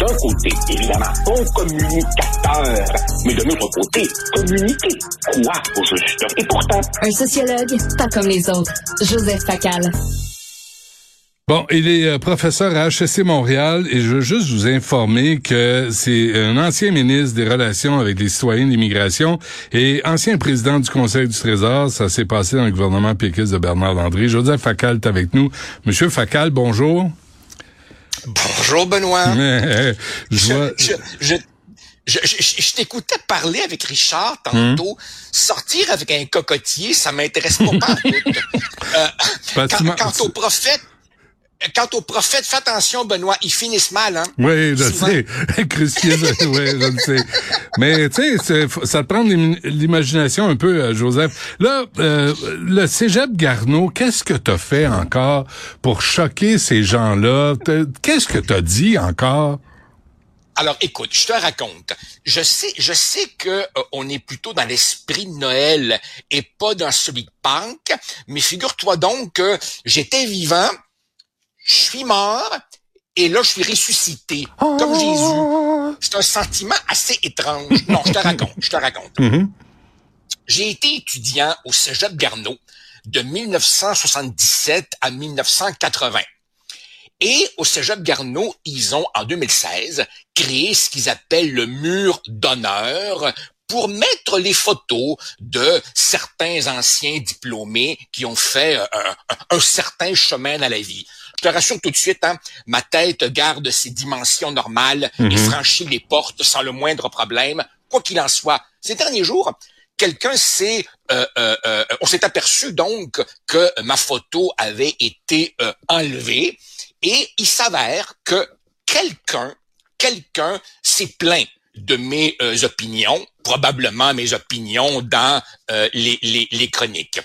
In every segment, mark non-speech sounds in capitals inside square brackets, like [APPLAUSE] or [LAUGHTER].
d'un côté, évidemment, bon communicateur, mais de l'autre côté, communiquer quoi au juste? Et pourtant, Un sociologue, pas comme les autres. Joseph Facal. Bon, il est euh, professeur à HEC Montréal et je veux juste vous informer que c'est un ancien ministre des Relations avec les citoyens de l'immigration et ancien président du Conseil du Trésor. Ça s'est passé dans le gouvernement péquiste de Bernard Landry. Joseph Facal est avec nous. Monsieur Facal, bonjour. Bonjour Benoît. [LAUGHS] je Je, je, je, je, je- je t'écoutais parler avec Richard tantôt. Sortir avec un cocotier, ça m'intéresse pas [LAUGHS] euh, quant au prophète, quant au prophète, fais attention Benoît, ils finissent mal, hein. Oui, je Souvent. sais. [LAUGHS] Christian, oui, je le sais. Mais tu sais, ça te prend l'imagination un peu, euh, Joseph. Là, euh, le Cégep Garneau, qu'est-ce que t'as fait encore pour choquer ces gens-là? Qu'est-ce que t'as dit encore? Alors, écoute, je te raconte. Je sais, je sais que euh, on est plutôt dans l'esprit de Noël et pas dans celui de Pâques, mais figure-toi donc que j'étais vivant, je suis mort, et là, je suis ressuscité, comme Jésus. C'est un sentiment assez étrange. [LAUGHS] Non, je te raconte, je te raconte. J'ai été étudiant au Cégep Garneau de 1977 à 1980. Et au Cégep Garneau, ils ont, en 2016, créé ce qu'ils appellent le mur d'honneur pour mettre les photos de certains anciens diplômés qui ont fait euh, un, un- un certain chemin dans la vie. Je te rassure tout de suite, hein, ma tête garde ses dimensions normales et franchit les portes sans le moindre problème, quoi qu'il en soit. Ces derniers jours, quelqu'un s'est, euh, euh, euh, on s'est aperçu donc que ma photo avait été euh, enlevée et il s'avère que quelqu'un, quelqu'un s'est plaint de mes euh, opinions, probablement mes opinions dans euh, les, les, les chroniques.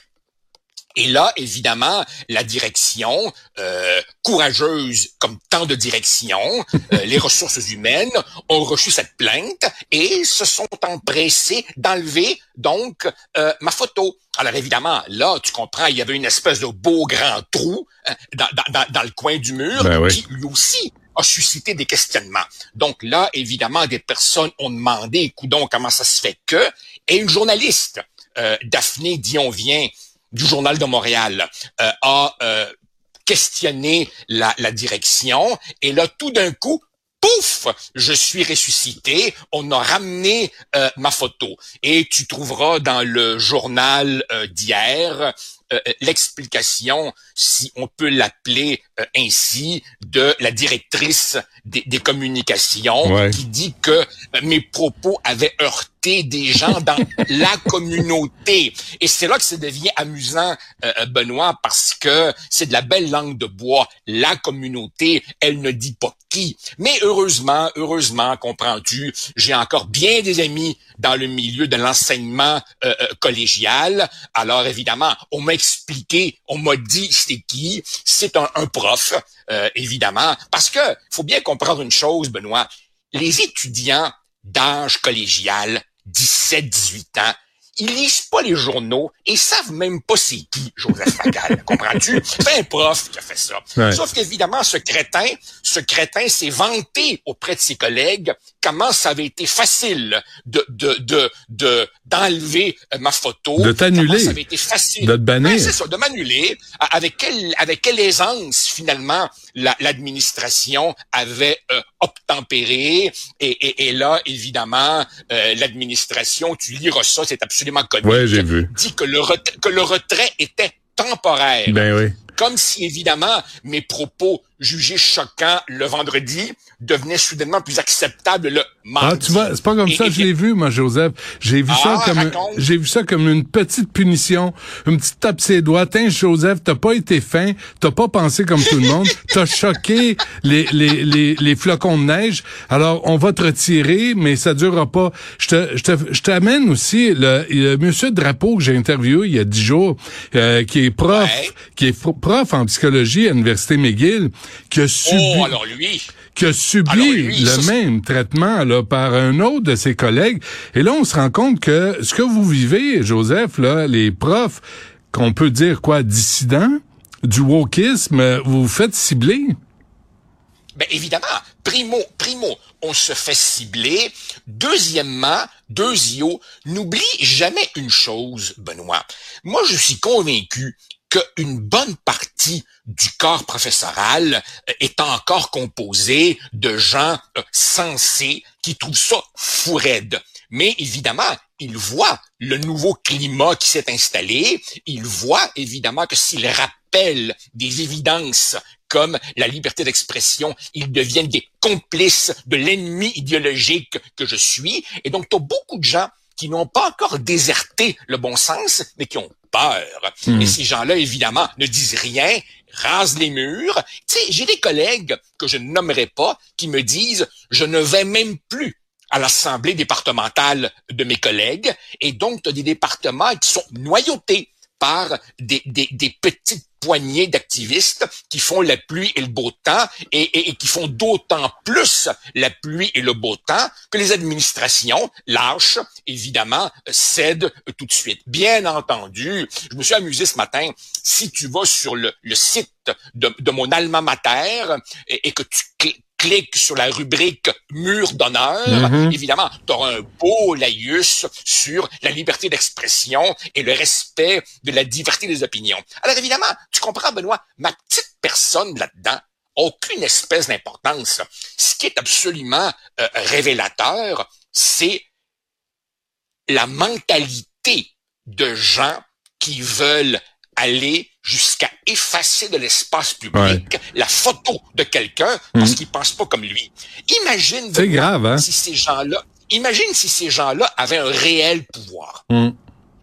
Et là, évidemment, la direction, euh, courageuse comme tant de directions, [LAUGHS] euh, les ressources humaines ont reçu cette plainte et se sont empressés d'enlever donc euh, ma photo. Alors évidemment, là, tu comprends, il y avait une espèce de beau grand trou hein, dans, dans, dans, le coin du mur Ben oui. qui lui aussi a suscité des questionnements. Donc là, évidemment, des personnes ont demandé, coudon, comment ça se fait que, et une journaliste, euh, Daphné Dion-Vient, du Journal de Montréal, euh, a euh, questionné la, direction, et là, tout d'un coup, pouf, je suis ressuscité, on a ramené euh, ma photo. Et tu trouveras dans le journal d'hier euh, l'explication, si on peut l'appeler euh, ainsi, de la directrice des, des communications Ouais. qui dit que euh, mes propos avaient heurté des gens dans [LAUGHS] la communauté. Et c'est là que ça devient amusant, euh, euh, Benoît, parce que c'est de la belle langue de bois. La communauté, elle ne dit pas qui. Mais heureusement, heureusement, comprends-tu, j'ai encore bien des amis dans le milieu de l'enseignement euh, euh, collégial. Alors évidemment, on m'a expliqué, on m'a dit c'est qui? C'est un, un prof, euh, évidemment, parce que faut bien comprendre une chose, Benoît. Les étudiants d'âge collégial, 17-18 ans, ils lisent pas les journaux et savent même pas c'est qui Joseph Facal. [LAUGHS] Comprends-tu? C'est un prof qui a fait ça. Ouais. Sauf qu'évidemment, ce crétin, ce crétin s'est vanté auprès de ses collègues comment ça avait été facile de, de, de, de, d'enlever euh, ma photo? De t'annuler. Ça avait été facile? De te bannir. Ouais, c'est ça, de m'annuler. Avec quelle, avec quelle aisance, finalement, la- l'administration avait euh, obtempéré? Et, et, et là, évidemment, euh, l'administration, tu liras ça, c'est absolument comique. Ouais, j'ai vu. Dit que le, que le retrait était temporaire. Ben oui. Comme si, évidemment, mes propos jugés choquants le vendredi devenaient soudainement plus acceptables le mardi. Ah, tu vois, c'est pas comme ça que je l'ai vu, moi, Joseph. J'ai vu ça Ah, comme, raconte. j'ai vu ça comme une petite punition, une petite tape ses doigts. Tiens, Joseph, t'as pas été fin, t'as pas pensé comme tout le monde, [LAUGHS] t'as choqué les, les, les, les flocons de neige. Alors, on va te retirer, mais ça durera pas. Je te, je te, je t'amène aussi le, le monsieur Drapeau que j'ai interviewé il y a dix jours, euh, qui est prof, Ouais. qui est prof en psychologie à l'université McGill, qui a subi, Oh, alors lui, qui a subi lui, le ça, même traitement là, par un autre de ses collègues. Et là, on se rend compte que ce que vous vivez, Joseph, là, les profs, qu'on peut dire quoi, dissidents, du wokisme, vous vous faites cibler? Ben évidemment, primo, primo, on se fait cibler. Deuxièmement, deuxio, n'oublie jamais une chose, Benoît. Moi, je suis convaincu qu'une bonne partie du corps professoral euh, est encore composé de gens euh, sensés qui trouvent ça fou raide. Mais évidemment, ils voient le nouveau climat qui s'est installé. Ils voient évidemment que s'ils rappellent des évidences comme la liberté d'expression, ils deviennent des complices de l'ennemi idéologique que je suis. Et donc, tu beaucoup de gens qui n'ont pas encore déserté le bon sens, mais qui ont peur. Et ces gens-là, évidemment, ne disent rien, rasent les murs. Tu sais, j'ai des collègues que je ne nommerai pas qui me disent, je ne vais même plus à l'Assemblée départementale de mes collègues. Et donc, tu as des départements qui sont noyautés par des, petites poignées d'activistes qui font la pluie et le beau temps et, qui font d'autant plus la pluie et le beau temps que les administrations lâches, évidemment, cèdent tout de suite. Bien entendu, je me suis amusé ce matin. Si tu vas sur le, site de, mon alma mater et, et que tu cl- cliques sur la rubrique mur d'honneur, Mhm. évidemment, tu auras un beau laïus sur la liberté d'expression et le respect de la diversité des opinions. Alors évidemment, tu comprends, Benoît, ma petite personne là-dedans, aucune espèce d'importance. Ce qui est absolument euh, révélateur, c'est la mentalité de gens qui veulent aller jusqu'à effacer de l'espace public la photo de quelqu'un parce Mhm. qu'ils pensent pas comme lui. Imagine C'est grave, hein? si ces gens-là, imagine si ces gens-là avaient un réel pouvoir. Mm.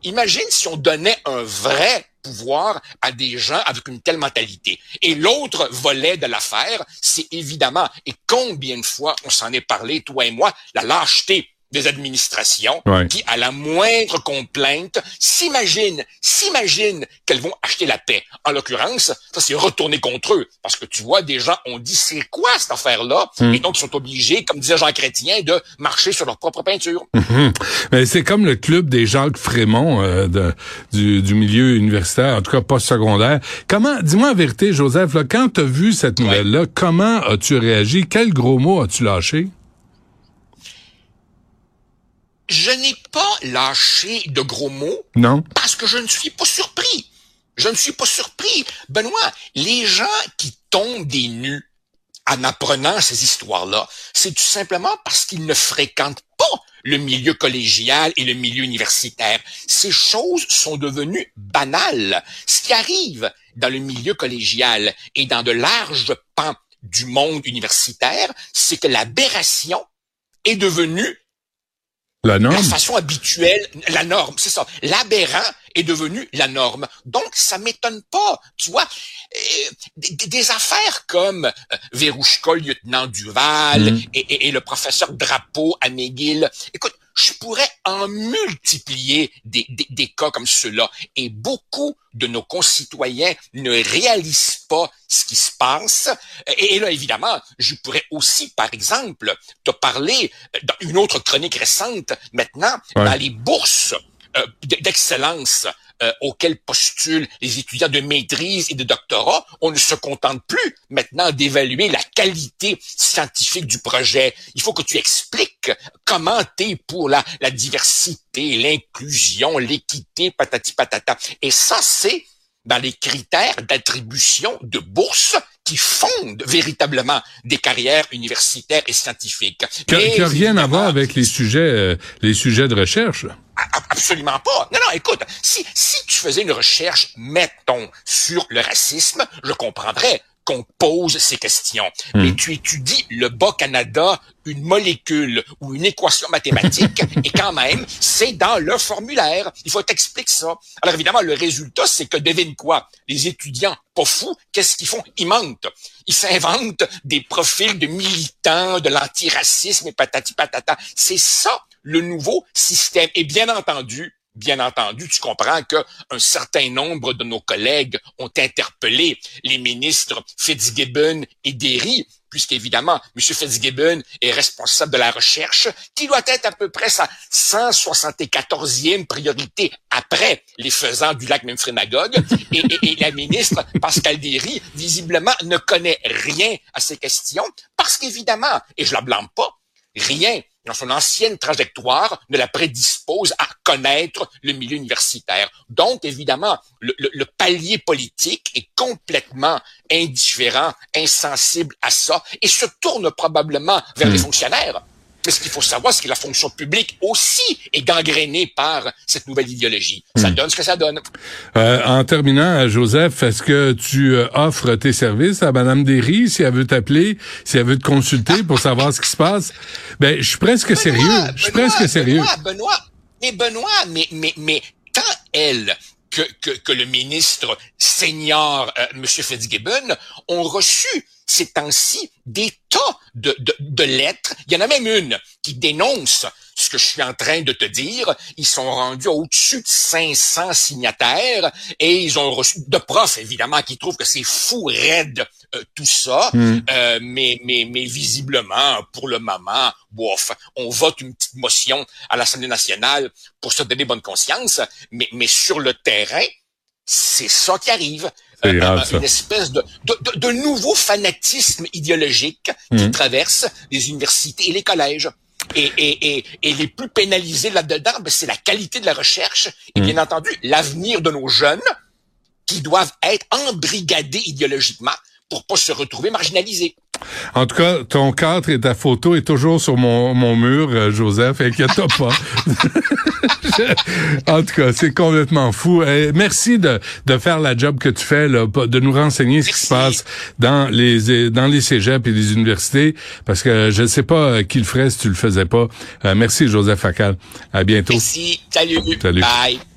Imagine si on donnait un vrai pouvoir à des gens avec une telle mentalité. Et l'autre volet de l'affaire, c'est évidemment, et combien de fois on s'en est parlé, toi et moi, la lâcheté des administrations Ouais. qui, à la moindre complainte, s'imaginent, s'imaginent qu'elles vont acheter la paix. En l'occurrence, ça c'est retourné contre eux. Parce que tu vois, des gens ont dit, c'est quoi cette affaire-là? Hmm. Et donc, ils sont obligés, comme disait Jean Chrétien, de marcher sur leur propre peinture. Mhm. Mais c'est comme le club des Jacques Frémont euh, de- du, du milieu universitaire, en tout cas pas secondaire. Comment, dis-moi la vérité, Joseph, là, quand tu as vu cette nouvelle-là, comment as-tu réagi? Quel gros mot as-tu lâché? Je n'ai pas lâché de gros mots Non? parce que je ne suis pas surpris. Je ne suis pas surpris. Benoît, les gens qui tombent des nues en apprenant ces histoires-là, c'est tout simplement parce qu'ils ne fréquentent pas le milieu collégial et le milieu universitaire. Ces choses sont devenues banales. Ce qui arrive dans le milieu collégial et dans de larges pans du monde universitaire, c'est que l'aberration est devenue La norme? la façon habituelle, la norme, c'est ça. L'aberrant est devenu la norme. Donc, ça m'étonne pas. Tu vois, euh, des, des affaires comme euh, lieutenant Duval, Mhm. et, et- et le professeur Drapeau à McGill. Écoute, je pourrais en multiplier des, des, des cas comme ceux-là. Et beaucoup de nos concitoyens ne réalisent pas ce qui se passe. Et, et là, évidemment, je pourrais aussi, par exemple, te parler euh, dans une autre chronique récente maintenant, Ouais. dans les bourses euh, d'excellence euh, auxquelles postulent les étudiants de maîtrise et de doctorat, on ne se contente plus maintenant d'évaluer la qualité scientifique du projet. Il faut que tu expliques comment t'es pour la diversité, l'inclusion, l'équité, patati patata. Et ça, c'est dans les critères d'attribution de bourse qui fondent véritablement des carrières universitaires et scientifiques. Qui n'a rien à voir avec les sujets, euh, les sujets de recherche. Absolument pas. Non, non, écoute, si, si tu faisais une recherche, mettons, sur le racisme, je comprendrais qu'on pose ces questions. Hmm. Mais tu étudies le Bas-Canada, une molécule ou une équation mathématique, [LAUGHS] et quand même, c'est dans le formulaire. Il faut t'expliquer ça. Alors évidemment, le résultat, c'est que devine quoi? Les étudiants, pas fous, qu'est-ce qu'ils font? Ils mentent. Ils s'inventent des profils de militants, de l'antiracisme et patati patata. C'est ça le nouveau système. Et bien entendu, Bien entendu, tu comprends qu'un certain nombre de nos collègues ont interpellé les ministres Fitzgibbon et Derry, puisqu'évidemment, M. Fitzgibbon est responsable de la recherche, qui doit être à peu près sa 174e priorité après les faisans du lac Memphremagog. Et, et, la ministre Pascal Derry, visiblement, ne connaît rien à ces questions, parce qu'évidemment, et je la blâme pas, rien dans son ancienne trajectoire, ne la prédispose à connaître le milieu universitaire. Donc, évidemment, le, le palier politique est complètement indifférent, insensible à ça, et se tourne probablement vers les hmm. fonctionnaires. Mais ce qu'il faut savoir, c'est que la fonction publique aussi est gangrénée par cette nouvelle idéologie. Ça hmm. donne ce que ça donne. Euh, en terminant, Joseph, est-ce que tu euh, offres tes services à Madame Derry si elle veut t'appeler, si elle veut te consulter pour savoir ce qui se passe? Ben, je suis presque sérieux. Je suis presque sérieux. Benoît, Benoît, mais Benoît, mais, mais, mais quand elle que, que, que, le ministre senior, euh, M. Fitzgibbon, ont reçu ces temps-ci des tas de, de, de, lettres. Il y en a même une qui dénonce ce que je suis en train de te dire. Ils sont rendus au-dessus de 500 signataires et ils ont reçu de profs, évidemment, qui trouvent que c'est fou, raide, euh, tout ça. Hmm. Euh, mais, mais, mais visiblement, pour le moment, bof, on vote une petite motion à l'Assemblée nationale pour se donner bonne conscience. Mais, mais sur le terrain, c'est ça qui arrive. Euh, une espèce de, de, de, nouveau fanatisme idéologique qui hmm. traverse les universités et les collèges. Et, et, et, et les plus pénalisés là-dedans, ben, c'est la qualité de la recherche et hmm. bien entendu l'avenir de nos jeunes qui doivent être embrigadés idéologiquement pour pas se retrouver marginalisés. En tout cas, ton cadre et ta photo est toujours sur mon, mon mur, euh, Joseph, inquiète-toi pas. [LAUGHS] en tout cas, c'est complètement fou. Et merci de, de faire la job que tu fais, là, de nous renseigner ce qui se passe dans les dans les cégeps et les universités, parce que je ne sais pas euh, qui le ferait si tu le faisais pas. Euh, merci, Joseph Facal. À bientôt. Merci. Salut. Salut. Bye.